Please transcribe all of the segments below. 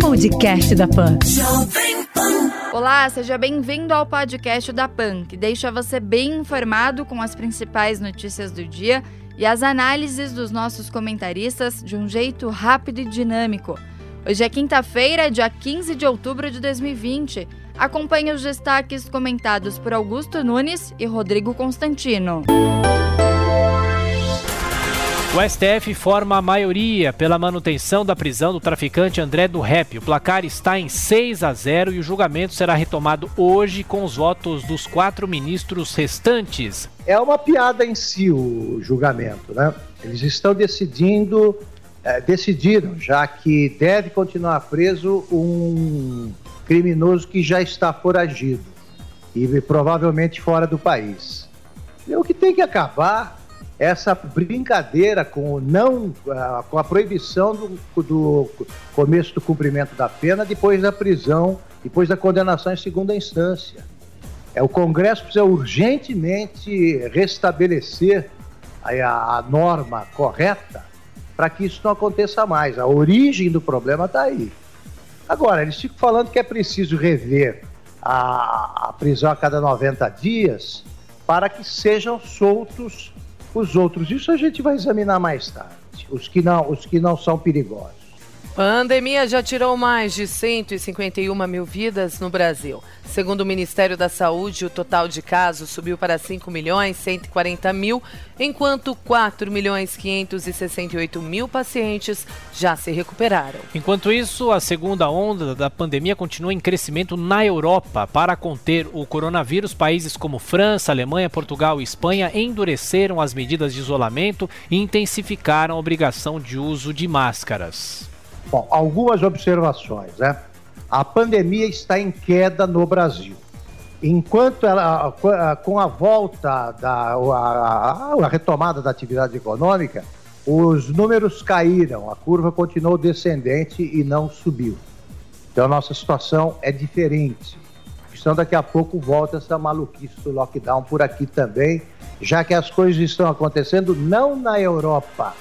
Podcast da Pan. Olá, seja bem-vindo ao podcast da PAN, que deixa você bem informado com as principais notícias do dia e as análises dos nossos comentaristas de um jeito rápido e dinâmico. Hoje é quinta-feira, dia 15 de outubro de 2020. Acompanhe os destaques comentados por Augusto Nunes e Rodrigo Constantino. O STF forma a maioria pela manutenção da prisão do traficante André do Rep. O placar está em 6 a 0 e o julgamento será retomado hoje com os votos dos quatro ministros restantes. É uma piada em si o julgamento, né? Eles estão decidindo, é, decidiram, já que deve continuar preso um criminoso que já está foragido e provavelmente fora do país. E o que tem que acabar essa brincadeira com não com a proibição do, do, começo do cumprimento da pena depois da prisão, depois da condenação em segunda instância. É o Congresso precisa urgentemente restabelecer a, a norma correta para que isso não aconteça mais. A origem do problema está aí. Agora, eles ficam falando que é preciso rever a, a prisão a cada 90 dias para que sejam soltos os outros, isso a gente vai examinar mais tarde. Os que não, os que não são perigosos. Pandemia já tirou mais de 151 mil vidas no Brasil. Segundo o Ministério da Saúde, o total de casos subiu para 5 milhões 140 mil, enquanto 4 milhões 568 mil pacientes já se recuperaram. Enquanto isso, a segunda onda da pandemia continua em crescimento na Europa. Para conter o coronavírus, países como França, Alemanha, Portugal e Espanha endureceram as medidas de isolamento e intensificaram a obrigação de uso de máscaras. Bom, algumas observações, né? A pandemia está em queda no Brasil. Enquanto ela, com a volta da a, a retomada da atividade econômica, os números caíram, a curva continuou descendente e não subiu. Então a nossa situação é diferente. Então daqui a pouco volta essa maluquice do lockdown por aqui também, já que as coisas estão acontecendo não na Europa,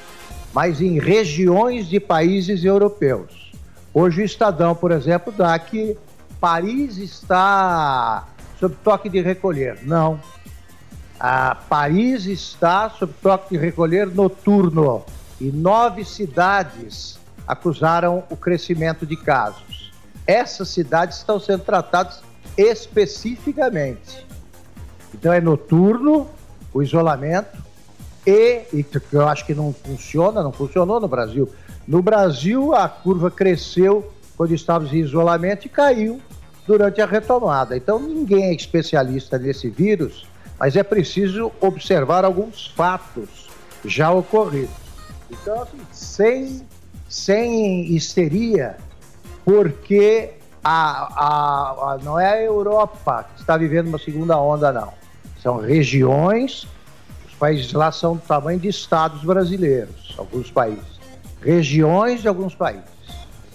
mas em regiões de países europeus. Hoje o Estadão, por exemplo, dá que Paris está sob toque de recolher. Não. A Paris está sob toque de recolher noturno e nove cidades acusaram o crescimento de casos. Essas cidades estão sendo tratadas especificamente. Então é noturno o isolamento, e, e eu acho que não funciona, não funcionou no Brasil. No Brasil, a curva cresceu quando estávamos em isolamento e caiu durante a retomada. Então, ninguém é especialista nesse vírus, mas é preciso observar alguns fatos já ocorridos. Então, assim, sem, sem histeria, porque a, a, a, não é a Europa que está vivendo uma segunda onda, não. São regiões países lá são do tamanho de estados brasileiros, alguns países. Regiões de alguns países.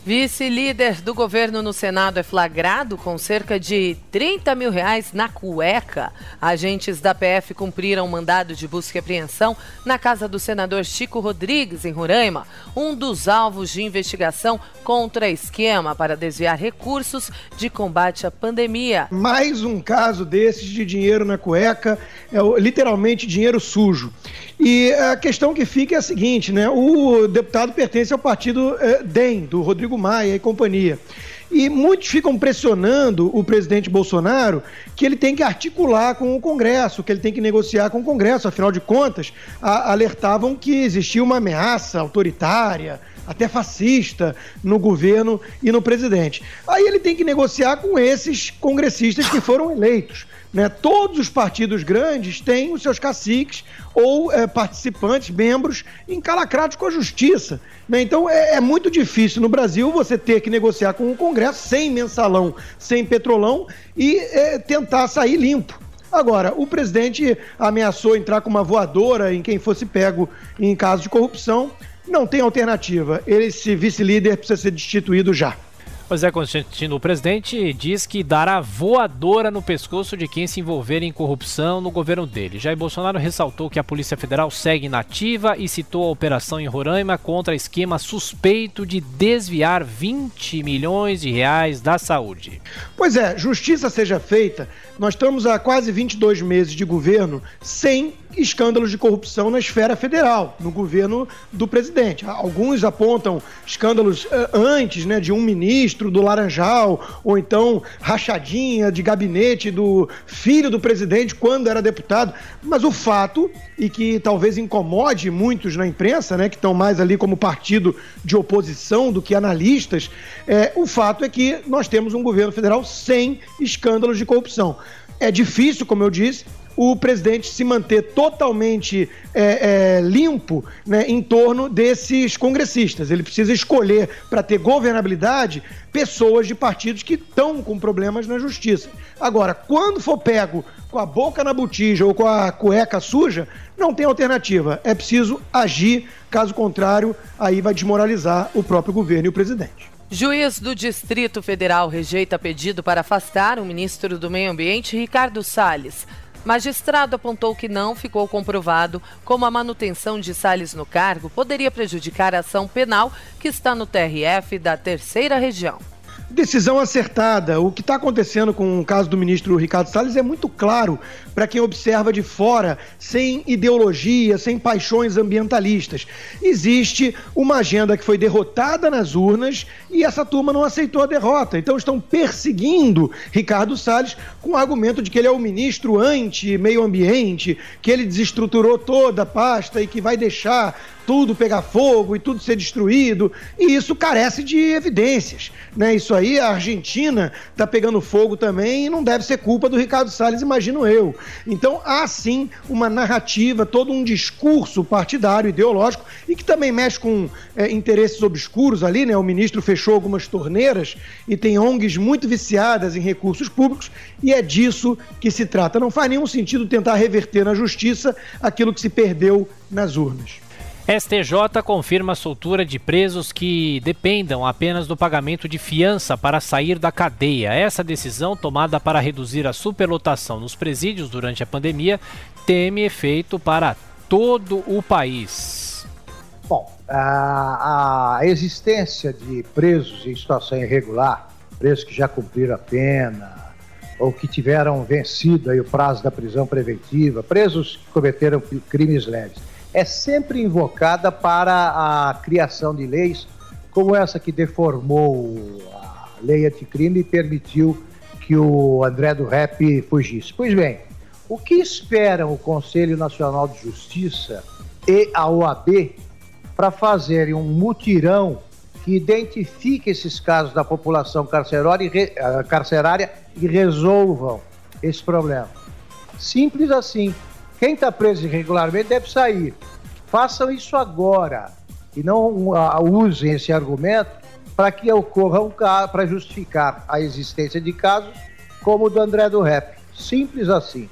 Vice-líder do governo no Senado é flagrado com cerca de 30 mil reais na cueca. Agentes da PF cumpriram um mandado de busca e apreensão na casa do senador Chico Rodrigues, em Roraima, um dos alvos de investigação contra esquema para desviar recursos de combate à pandemia. Mais um caso desses de dinheiro na cueca, é literalmente dinheiro sujo. E a questão que fica é a seguinte, né? O deputado pertence ao partido eh, DEM, do Rodrigo Maia e companhia. E muitos ficam pressionando o presidente Bolsonaro que ele tem que articular com o Congresso, que ele tem que negociar com o Congresso. Afinal de contas, alertavam que existia uma ameaça autoritária, até fascista, no governo e no presidente. Aí ele tem que negociar com esses congressistas que foram eleitos. Né? Todos os partidos grandes têm os seus caciques ou é, participantes, membros, encalacrados com a justiça. Né? Então é, é, muito difícil no Brasil você ter que negociar com o Congresso sem mensalão, sem petrolão e é, tentar sair limpo. Agora, o presidente ameaçou entrar com uma voadora em quem fosse pego em caso de corrupção. Não tem alternativa. Esse vice-líder precisa ser destituído já. Pois é, Constantino, o presidente diz que dará voadora no pescoço de quem se envolver em corrupção no governo dele. Jair Bolsonaro ressaltou que a Polícia Federal segue inativa e citou a operação em Roraima contra esquema suspeito de desviar 20 milhões de reais da saúde. Pois é, justiça seja feita. Nós estamos há quase 22 meses de governo sem escândalos de corrupção na esfera federal, no governo do presidente. Alguns apontam escândalos uh, antes, né, de um ministro do Laranjal, ou então rachadinha de gabinete do filho do presidente quando era deputado. Mas o fato, e que talvez incomode muitos na imprensa, né, que estão mais ali como partido de oposição do que analistas, é, o fato é que nós temos um governo federal sem escândalos de corrupção. É difícil, como eu disse, o presidente se manter totalmente é, é, limpo né, em torno desses congressistas. Ele precisa escolher, para ter governabilidade, pessoas de partidos que estão com problemas na justiça. Agora, quando for pego com a boca na botija ou com a cueca suja, não tem alternativa. É preciso agir, caso contrário, aí vai desmoralizar o próprio governo e o presidente. Juiz do Distrito Federal rejeita pedido para afastar o ministro do Meio Ambiente, Ricardo Salles. Magistrado apontou que não ficou comprovado como a manutenção de Salles no cargo poderia prejudicar a ação penal que está no TRF da terceira região. Decisão acertada. O que está acontecendo com o caso do ministro Ricardo Salles é muito claro para quem observa de fora, sem ideologia, sem paixões ambientalistas. Existe uma agenda que foi derrotada nas urnas e essa turma não aceitou a derrota. Então estão perseguindo Ricardo Salles com o argumento de que ele é o ministro anti-meio ambiente, que ele desestruturou toda a pasta e que vai deixar tudo pegar fogo e tudo ser destruído, e isso carece de evidências. Né? Isso aí, a Argentina está pegando fogo também e não deve ser culpa do Ricardo Salles, imagino eu. Então há sim uma narrativa, todo um discurso partidário, ideológico, e que também mexe com é, interesses obscuros ali, né? O ministro fechou algumas torneiras e tem ONGs muito viciadas em recursos públicos, e é disso que se trata. Não faz nenhum sentido tentar reverter na justiça aquilo que se perdeu nas urnas. STJ confirma a soltura de presos que dependam apenas do pagamento de fiança para sair da cadeia. Essa decisão, tomada para reduzir a superlotação nos presídios durante a pandemia, teme efeito para todo o país. Bom, a, existência de presos em situação irregular, presos que já cumpriram a pena, ou que tiveram vencido o prazo da prisão preventiva, presos que cometeram crimes leves é sempre invocada para a criação de leis como essa que deformou a lei anticrime e permitiu que o André do Rep fugisse. Pois bem, o que esperam o Conselho Nacional de Justiça e a OAB para fazerem um mutirão que identifique esses casos da população eh, carcerária e resolvam esse problema? Simples assim. Quem está preso irregularmente deve sair. Façam isso agora e não usem esse argumento para que ocorra um caso, para justificar a existência de casos como o do André do Rep. Simples assim.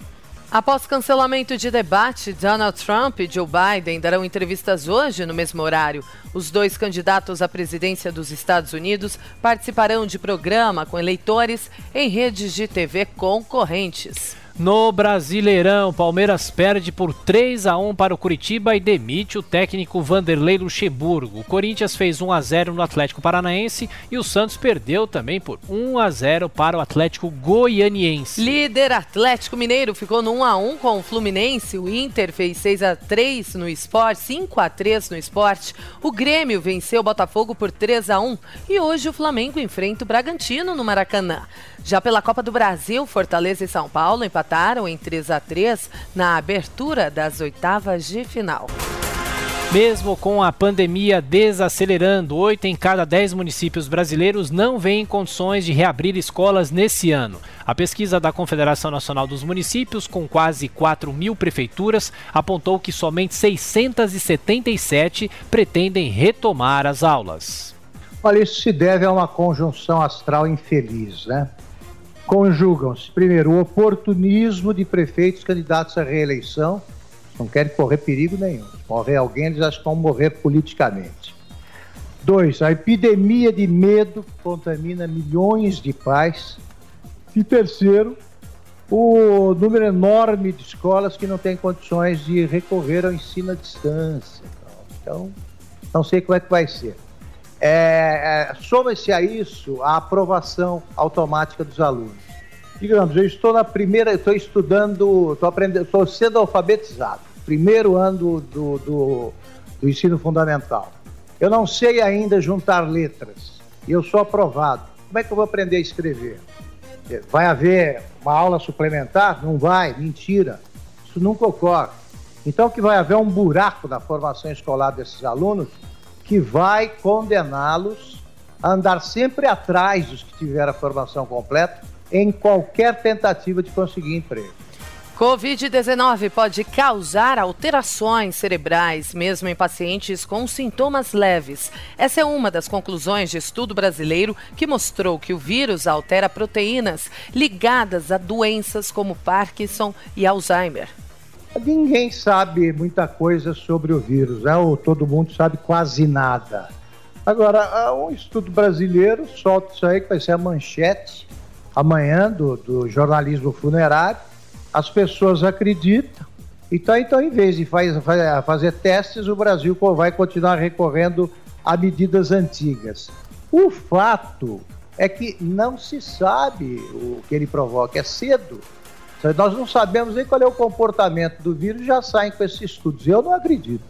Após cancelamento de debate, Donald Trump e Joe Biden darão entrevistas hoje no mesmo horário. Os dois candidatos à presidência dos Estados Unidos participarão de programa com eleitores em redes de TV concorrentes. No Brasileirão, Palmeiras perde por 3 a 1 para o Curitiba e demite o técnico Vanderlei Luxemburgo. O Corinthians fez 1 a 0 no Atlético Paranaense e o Santos perdeu também por 1 a 0 para o Atlético Goianiense. Líder Atlético Mineiro ficou no 1 a 1 com o Fluminense. O Inter fez 6 a 3 no Esporte, 5 a 3 no Esporte. O Grêmio venceu o Botafogo por 3 a 1 e hoje o Flamengo enfrenta o Bragantino no Maracanã. Já pela Copa do Brasil, Fortaleza e São Paulo empataram em 3 a 3 na abertura das oitavas de final. Mesmo com a pandemia desacelerando, oito em cada dez municípios brasileiros não vêem condições de reabrir escolas nesse ano. A pesquisa da Confederação Nacional dos Municípios, com quase 4 mil prefeituras, apontou que somente 677 pretendem retomar as aulas. Olha, isso se deve a uma conjunção astral infeliz, né? Conjugam-se, primeiro, o oportunismo de prefeitos candidatos à reeleição, não querem correr perigo nenhum. Se morrer alguém, eles acham que vão morrer politicamente. Dois, a epidemia de medo contamina milhões de pais. E terceiro, o número enorme de escolas que não têm condições de recorrer ao ensino à distância. Então, não sei como é que vai ser. É, é, Soma-se a isso a aprovação automática dos alunos. Digamos, eu estou na primeira, estou estudando, estou aprendendo, estou sendo alfabetizado, primeiro ano do, do, do ensino fundamental. Eu não sei ainda juntar letras e eu sou aprovado. Como é que eu vou aprender a escrever? Vai haver uma aula suplementar? Não vai, mentira. Isso nunca ocorre. Então que vai haver um buraco na formação escolar desses alunos que vai condená-los a andar sempre atrás dos que tiveram a formação completa em qualquer tentativa de conseguir emprego. Covid-19 pode causar alterações cerebrais, mesmo em pacientes com sintomas leves. Essa é uma das conclusões de estudo brasileiro que mostrou que o vírus altera proteínas ligadas a doenças como Parkinson e Alzheimer. Ninguém sabe muita coisa sobre o vírus, né? ou todo mundo sabe quase nada. Agora, um estudo brasileiro solta isso aí, que vai ser a manchete amanhã do, do jornalismo funerário as pessoas acreditam. Então, então em vez de faz, fazer testes, o Brasil vai continuar recorrendo a medidas antigas. O fato é que não se sabe o que ele provoca, é cedo. Nós não sabemos nem qual é o comportamento do vírus, já saem com esses estudos. Eu não acredito.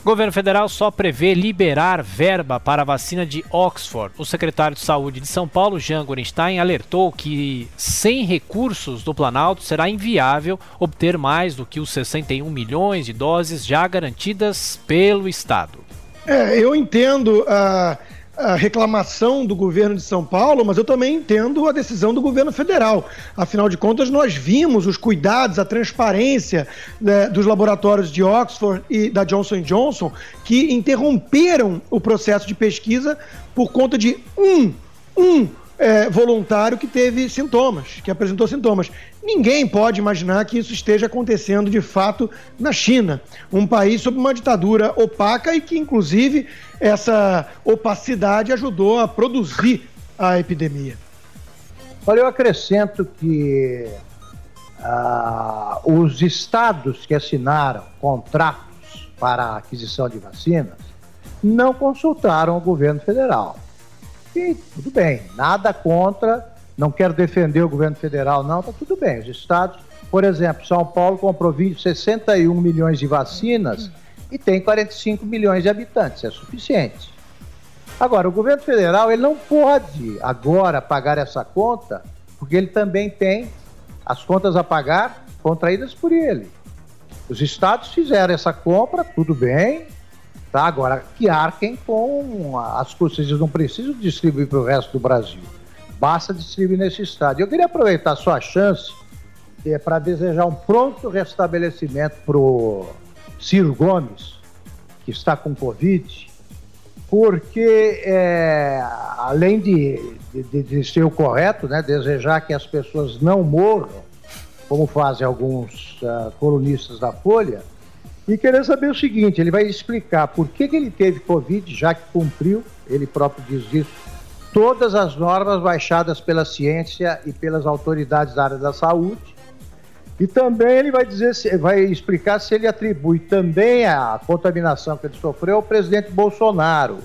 O governo federal só prevê liberar verba para a vacina de Oxford. O secretário de Saúde de São Paulo, Jean Gorenstein, alertou que sem recursos do Planalto será inviável obter mais do que os 61 milhões de doses já garantidas pelo Estado. É, eu entendo a. Uh a reclamação do governo de São Paulo, mas eu também entendo a decisão do governo federal. Afinal de contas, nós vimos os cuidados, a transparência né, dos laboratórios de Oxford e da Johnson Johnson que interromperam o processo de pesquisa por conta de um, um é, voluntário que teve sintomas, que apresentou sintomas. Ninguém pode imaginar que isso esteja acontecendo de fato na China, um país sob uma ditadura opaca e que, inclusive, essa opacidade ajudou a produzir a epidemia. Olha, eu acrescento que ah, os estados que assinaram contratos para a aquisição de vacinas não consultaram o governo federal. E tudo bem, nada contra, não quero defender o governo federal, não, tá tudo bem. Os estados, por exemplo, São Paulo comprou 20, 61 milhões de vacinas e tem 45 milhões de habitantes, é suficiente. Agora, o governo federal ele não pode agora pagar essa conta, porque ele também tem as contas a pagar contraídas por ele. Os estados fizeram essa compra, tudo bem, Tá? Agora, que arquem com as eles não precisam distribuir para o resto do Brasil. Basta distribuir nesse estado. Eu queria aproveitar a sua chance é, para desejar um pronto restabelecimento para o Ciro Gomes, que está com Covid, porque é, além de, de, de, ser o correto, né, desejar que as pessoas não morram, como fazem alguns uh, colunistas da Folha, e querer saber o seguinte: ele vai explicar por que, que ele teve Covid, já que cumpriu, ele próprio diz isso, todas as normas baixadas pela ciência e pelas autoridades da área da saúde. E também ele vai dizer, vai explicar se ele atribui também a contaminação que ele sofreu ao presidente Bolsonaro,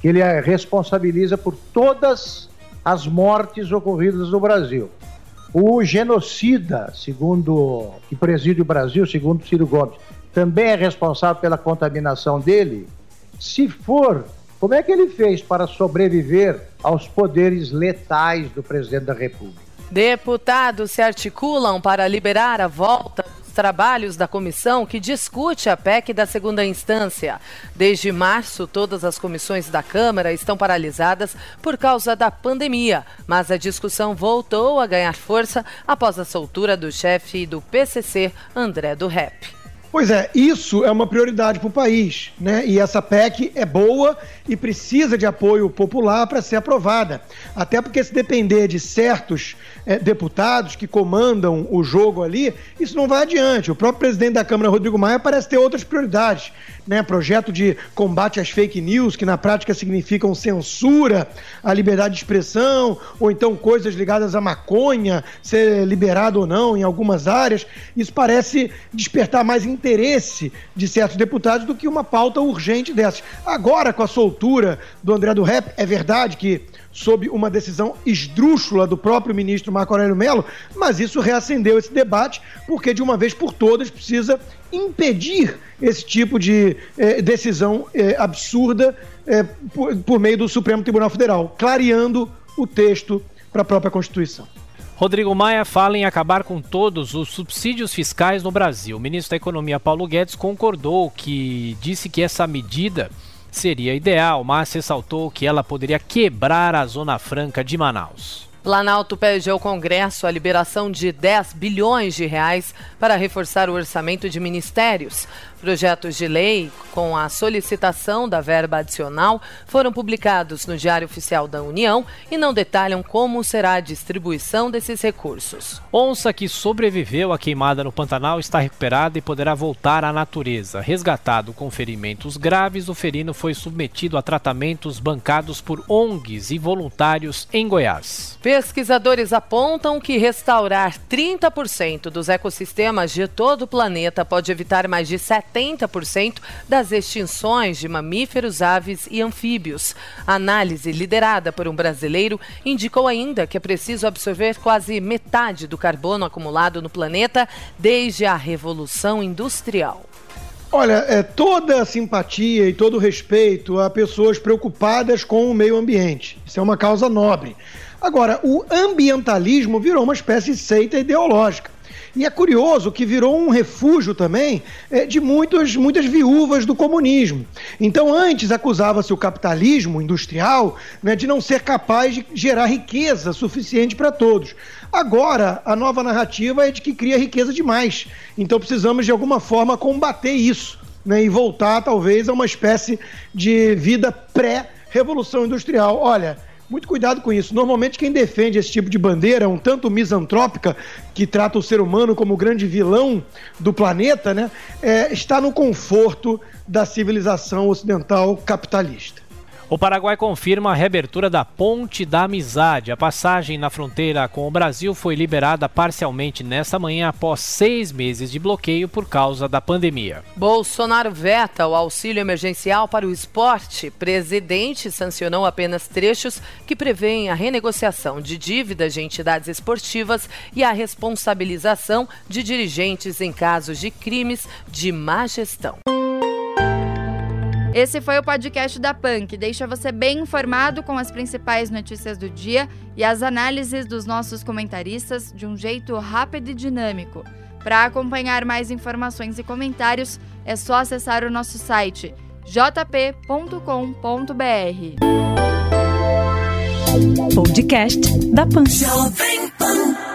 que ele responsabiliza por todas as mortes ocorridas no Brasil. O genocida, segundo que preside o Brasil, segundo Ciro Gomes, também é responsável pela contaminação dele? Se for, como é que ele fez para sobreviver aos poderes letais do presidente da República? Deputados se articulam para liberar a volta dos trabalhos da comissão que discute a PEC da segunda instância. Desde março, todas as comissões da Câmara estão paralisadas por causa da pandemia, mas a discussão voltou a ganhar força após a soltura do chefe do PCC, André do Rep. Pois é, isso é uma prioridade para o país, né? E essa PEC é boa e precisa de apoio popular para ser aprovada. Até porque se depender de certos é, deputados que comandam o jogo ali, isso não vai adiante. O próprio presidente da Câmara, Rodrigo Maia, parece ter outras prioridades, né? Projeto de combate às fake news, que na prática significam censura à liberdade de expressão, ou então coisas ligadas à maconha, ser liberado ou não em algumas áreas. Isso parece despertar mais interesse de certos deputados do que uma pauta urgente dessas. Agora, com a soltura do André do Rep, é verdade que sob uma decisão esdrúxula do próprio ministro Marco Aurélio Mello, mas isso reacendeu esse debate, porque de uma vez por todas precisa impedir esse tipo de eh, decisão eh, absurda eh, por, por meio do Supremo Tribunal Federal, clareando o texto para a própria Constituição. Rodrigo Maia fala em acabar com todos os subsídios fiscais no Brasil. O ministro da Economia Paulo Guedes concordou que disse que essa medida seria ideal, mas ressaltou que ela poderia quebrar a Zona Franca de Manaus. Planalto pede ao Congresso a liberação de 10 bilhões de reais para reforçar o orçamento de ministérios. Projetos de lei com a solicitação da verba adicional foram publicados no Diário Oficial da União e não detalham como será a distribuição desses recursos. Onça que sobreviveu à queimada no Pantanal está recuperada e poderá voltar à natureza. Resgatado com ferimentos graves, o ferino foi submetido a tratamentos bancados por ONGs e voluntários em Goiás. Pesquisadores apontam que restaurar 30% dos ecossistemas de todo o planeta pode evitar mais de 70 70% das extinções de mamíferos, aves e anfíbios. A análise, liderada por um brasileiro, indicou ainda que é preciso absorver quase metade do carbono acumulado no planeta desde a Revolução Industrial. Olha, é, toda a simpatia e todo o respeito a pessoas preocupadas com o meio ambiente. Isso é uma causa nobre. Agora, o ambientalismo virou uma espécie de seita ideológica. E é curioso que virou um refúgio também é, de muitas, muitas viúvas do comunismo. Então, antes acusava-se o capitalismo industrial né, de não ser capaz de gerar riqueza suficiente para todos. Agora, a nova narrativa é de que cria riqueza demais. Então, precisamos de alguma forma combater isso né, e voltar, talvez, a uma espécie de vida pré-revolução industrial. Olha muito cuidado com isso. Normalmente, quem defende esse tipo de bandeira, um tanto misantrópica, que trata o ser humano como o grande vilão do planeta, né, é, está no conforto da civilização ocidental capitalista. O Paraguai confirma a reabertura da Ponte da Amizade. A passagem na fronteira com o Brasil foi liberada parcialmente nesta manhã após seis meses de bloqueio por causa da pandemia. Bolsonaro veta o auxílio emergencial para o esporte. Presidente sancionou apenas trechos que prevêem a renegociação de dívidas de entidades esportivas e a responsabilização de dirigentes em casos de crimes de má gestão. Esse foi o podcast da PAN, que deixa você bem informado com as principais notícias do dia e as análises dos nossos comentaristas de um jeito rápido e dinâmico. Para acompanhar mais informações e comentários, é só acessar o nosso site jp.com.br. Podcast da PAN.